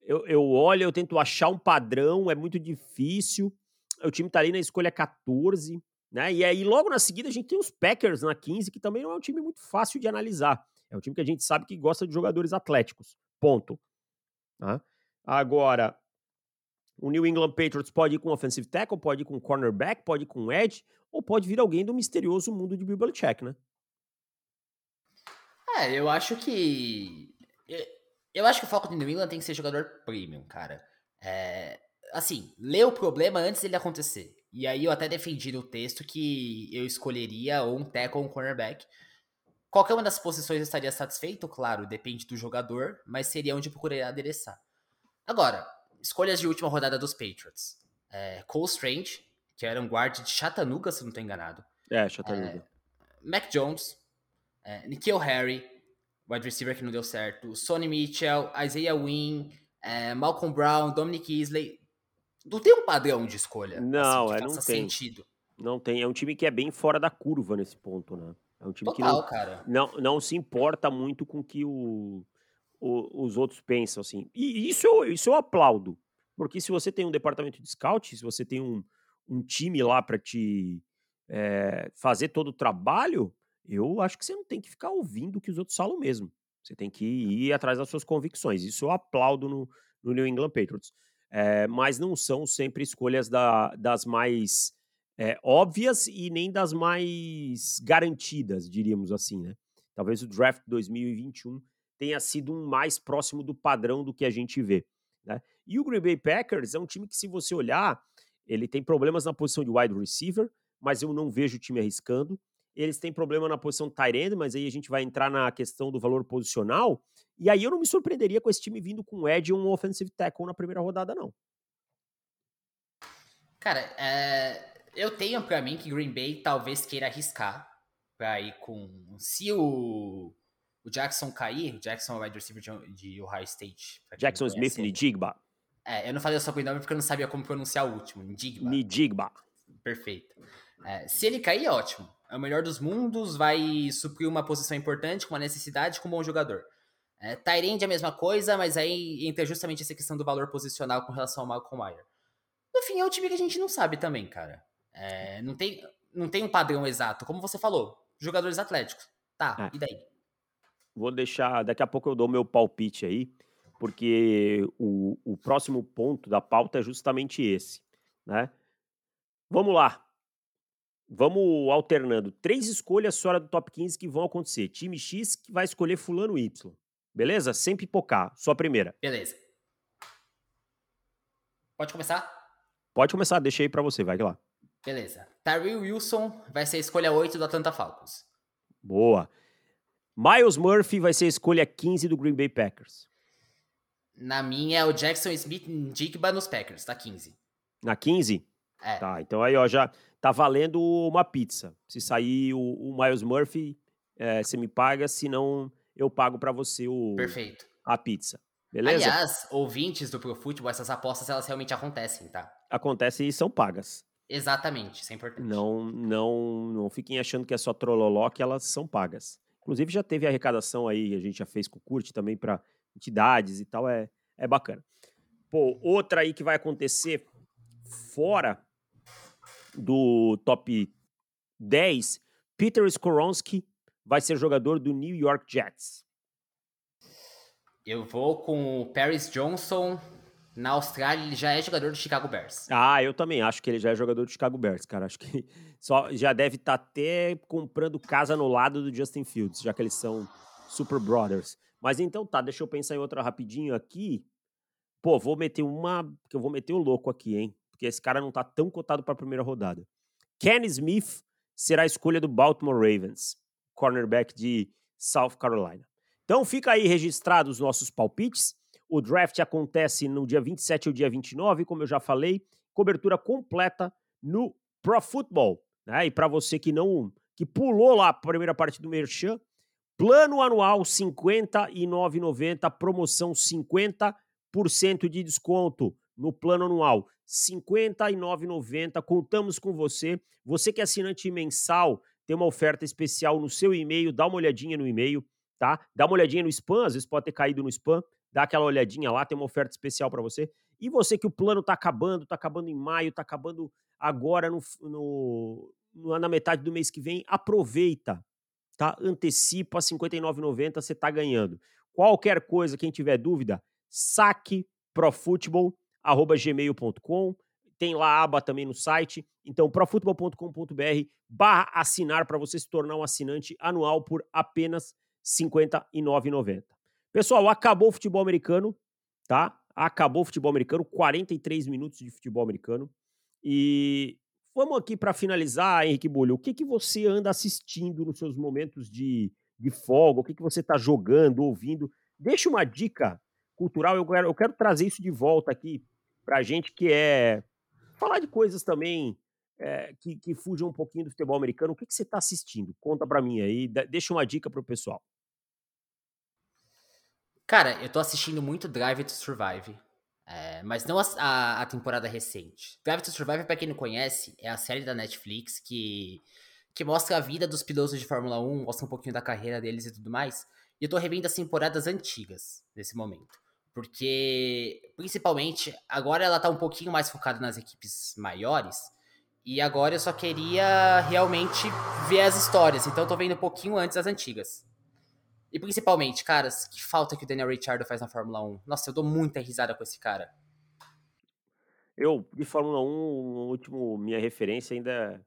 Eu, eu olho, eu tento achar um padrão, é muito difícil. O time tá ali na escolha 14, né? E aí, logo na seguida, a gente tem os Packers na 15, que também não é um time muito fácil de analisar. É um time que a gente sabe que gosta de jogadores atléticos. Ponto. Tá? Agora, o New England Patriots pode ir com offensive tackle, pode ir com cornerback, pode ir com edge, ou pode vir alguém do misterioso mundo de Bill Belichick, né? É, eu acho que. Eu acho que o foco do New England tem que ser jogador premium, cara. É, assim, lê o problema antes dele acontecer. E aí eu até defendi no texto que eu escolheria ou um tackle ou um cornerback. Qualquer uma das posições estaria satisfeito, claro, depende do jogador, mas seria onde eu procuraria adereçar. Agora, escolhas de última rodada dos Patriots. É, Cole Strange, que era um guard de Chattanooga, se não estou enganado. É, Chattanooga. É, Mac Jones, é, Nikhil Harry, wide receiver que não deu certo, Sonny Mitchell, Isaiah Wynn, é, Malcolm Brown, Dominic Easley. Não tem um padrão de escolha. Não, assim, é, não tem. Sentido. Não tem. É um time que é bem fora da curva nesse ponto, né? É um time Total, que não, cara. Não, não se importa muito com o que o, o, os outros pensam, assim. E isso eu, isso eu aplaudo. Porque se você tem um departamento de scout, se você tem um, um time lá para te é, fazer todo o trabalho, eu acho que você não tem que ficar ouvindo o que os outros falam mesmo. Você tem que ir atrás das suas convicções. Isso eu aplaudo no, no New England Patriots. É, mas não são sempre escolhas da, das mais é, óbvias e nem das mais garantidas, diríamos assim, né? Talvez o draft 2021 tenha sido um mais próximo do padrão do que a gente vê. Né? E o Green Bay Packers é um time que, se você olhar, ele tem problemas na posição de wide receiver, mas eu não vejo o time arriscando. Eles têm problema na posição tight end, mas aí a gente vai entrar na questão do valor posicional. E aí eu não me surpreenderia com esse time vindo com um Ed e um offensive tackle na primeira rodada, não. Cara, é, eu tenho para mim que Green Bay talvez queira arriscar para ir com. Se o, o Jackson cair, o Jackson é o wide receiver de, de Ohio State. Jackson Smith Nijigba. É, eu não falei o sobrenome porque eu não sabia como pronunciar o último. Nijigba. Nijigba. Perfeito. É, se ele cair, ótimo. É o melhor dos mundos, vai suprir uma posição importante, com uma necessidade, com um bom jogador. É, Tyrande é a mesma coisa, mas aí entra justamente essa questão do valor posicional com relação ao Malcolm Mayer. No fim, é um time que a gente não sabe também, cara. É, não, tem, não tem um padrão exato. Como você falou, jogadores atléticos. Tá, é. e daí? Vou deixar. Daqui a pouco eu dou meu palpite aí, porque o, o próximo ponto da pauta é justamente esse. Né? Vamos lá. Vamos alternando. Três escolhas fora do top 15 que vão acontecer. Time X que vai escolher Fulano Y. Beleza? Sem pipocar. Só a primeira. Beleza. Pode começar? Pode começar, deixei para você, vai lá. Beleza. Tyree Wilson vai ser a escolha 8 do Atlanta Falcons. Boa. Miles Murphy vai ser a escolha 15 do Green Bay Packers. Na minha é o Jackson Smith Jigba nos Packers, tá 15. Na 15? É. Tá, então aí ó, já tá valendo uma pizza. Se sair o, o Miles Murphy, é, você me paga, senão eu pago para você o Perfeito. a pizza. Beleza? Aliás, ouvintes do Pro Football, essas apostas elas realmente acontecem, tá? Acontecem e são pagas. Exatamente, isso é importante. Não, não, não fiquem achando que é só trololó, que elas são pagas. Inclusive já teve arrecadação aí, a gente já fez com o Curte também para entidades e tal, é, é bacana. Pô, outra aí que vai acontecer fora do top 10, Peter Skoronski vai ser jogador do New York Jets. Eu vou com o Paris Johnson, na Austrália, ele já é jogador do Chicago Bears. Ah, eu também acho que ele já é jogador do Chicago Bears, cara. Acho que só já deve estar tá até comprando casa no lado do Justin Fields, já que eles são Super Brothers. Mas então tá, deixa eu pensar em outra rapidinho aqui. Pô, vou meter uma, que eu vou meter o louco aqui, hein? Porque esse cara não tá tão cotado para a primeira rodada. Ken Smith será a escolha do Baltimore Ravens, cornerback de South Carolina. Então fica aí registrados os nossos palpites. O draft acontece no dia 27 ou dia 29, como eu já falei, cobertura completa no Pro Football. Né? E para você que não que pulou lá a primeira parte do Merchan, plano anual R$ 59,90, promoção 50% de desconto no plano anual. R$ 59,90, contamos com você. Você que é assinante mensal, tem uma oferta especial no seu e-mail, dá uma olhadinha no e-mail, tá? Dá uma olhadinha no spam, às vezes pode ter caído no spam dá aquela olhadinha lá, tem uma oferta especial para você. E você que o plano está acabando, está acabando em maio, está acabando agora no, no, na metade do mês que vem, aproveita, tá? Antecipa 59,90, você está ganhando. Qualquer coisa, quem tiver dúvida, saque profutebol@gmail.com. Tem lá a aba também no site. Então, profutebol.com.br barra assinar para você se tornar um assinante anual por apenas R$ 59,90. Pessoal, acabou o futebol americano, tá? Acabou o futebol americano, 43 minutos de futebol americano. E vamos aqui para finalizar, Henrique Bolho. O que, que você anda assistindo nos seus momentos de, de folga? O que, que você está jogando, ouvindo? Deixa uma dica cultural. Eu quero, eu quero trazer isso de volta aqui para a gente, que é falar de coisas também é, que, que fujam um pouquinho do futebol americano. O que, que você está assistindo? Conta para mim aí, deixa uma dica para o pessoal. Cara, eu tô assistindo muito Drive to Survive. É, mas não a, a, a, temporada recente. Drive to Survive, pra quem não conhece, é a série da Netflix que, que mostra a vida dos pilotos de Fórmula 1, mostra um pouquinho da carreira deles e tudo mais. E eu tô revendo as temporadas antigas nesse momento. Porque, principalmente, agora ela tá um pouquinho mais focada nas equipes maiores. E agora eu só queria realmente ver as histórias. Então eu tô vendo um pouquinho antes das antigas. E principalmente, caras, que falta que o Daniel Ricciardo faz na Fórmula 1. Nossa, eu dou muita risada com esse cara. Eu, de Fórmula 1, o último, minha referência ainda é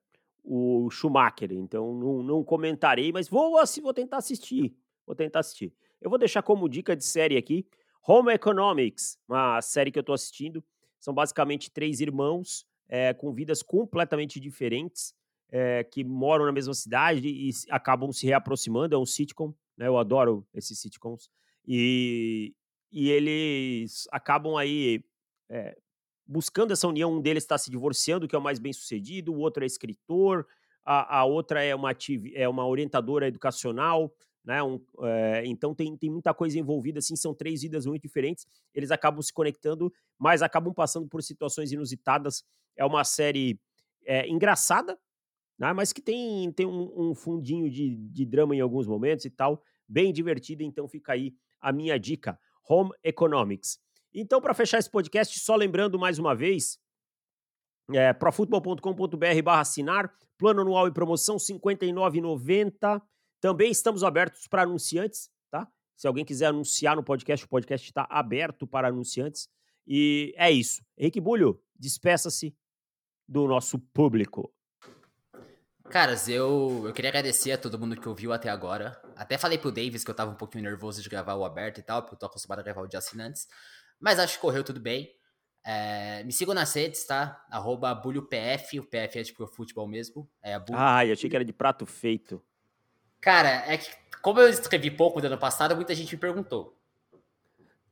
o Schumacher, então não, não comentarei, mas vou, vou tentar assistir. Vou tentar assistir. Eu vou deixar como dica de série aqui Home Economics, uma série que eu estou assistindo. São basicamente três irmãos é, com vidas completamente diferentes, é, que moram na mesma cidade e acabam se reaproximando. É um sitcom, né? Eu adoro esses sitcoms. E, e eles acabam aí é, buscando essa união. Um deles está se divorciando, que é o mais bem sucedido, o outro é escritor, a, a outra é uma, é uma orientadora educacional. Né? Um, é, então tem, tem muita coisa envolvida, assim, são três vidas muito diferentes. Eles acabam se conectando, mas acabam passando por situações inusitadas. É uma série é, engraçada, né? mas que tem, tem um, um fundinho de, de drama em alguns momentos e tal, bem divertida. Então fica aí a minha dica: Home Economics. Então, para fechar esse podcast, só lembrando mais uma vez, é, profutbol.com.br barra assinar, plano anual e promoção R$ 59,90. Também estamos abertos para anunciantes, tá? Se alguém quiser anunciar no podcast, o podcast está aberto para anunciantes. E é isso. Henrique Bulho, despeça-se do nosso público. Caras, eu, eu queria agradecer a todo mundo que ouviu até agora. Até falei pro Davis que eu tava um pouquinho nervoso de gravar o aberto e tal, porque eu tô acostumado a gravar o de assinantes. Mas acho que correu tudo bem. É, me sigam nas redes, tá? Arroba BulhoPF, o PF é pro futebol mesmo. É Ah, eu achei que era de prato feito. Cara, é que como eu escrevi pouco do ano passado, muita gente me perguntou.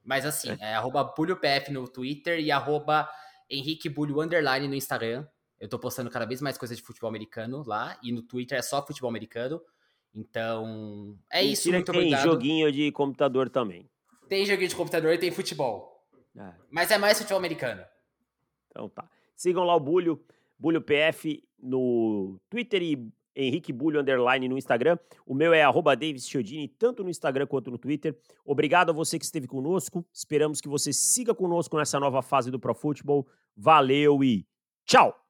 Mas assim, é, é arroba BulhoPF no Twitter e arroba Henrique Bulho Underline no Instagram. Eu tô postando cada vez mais coisas de futebol americano lá. E no Twitter é só futebol americano. Então, é Mentira isso. Muito tem obrigado. joguinho de computador também. Tem joguinho de computador e tem futebol. É. Mas é mais futebol americano. Então tá. Sigam lá o Bulho, Bulho PF no Twitter e Henrique Bulho Underline no Instagram. O meu é arroba Davis Chiodini, tanto no Instagram quanto no Twitter. Obrigado a você que esteve conosco. Esperamos que você siga conosco nessa nova fase do Pro Football. Valeu e tchau!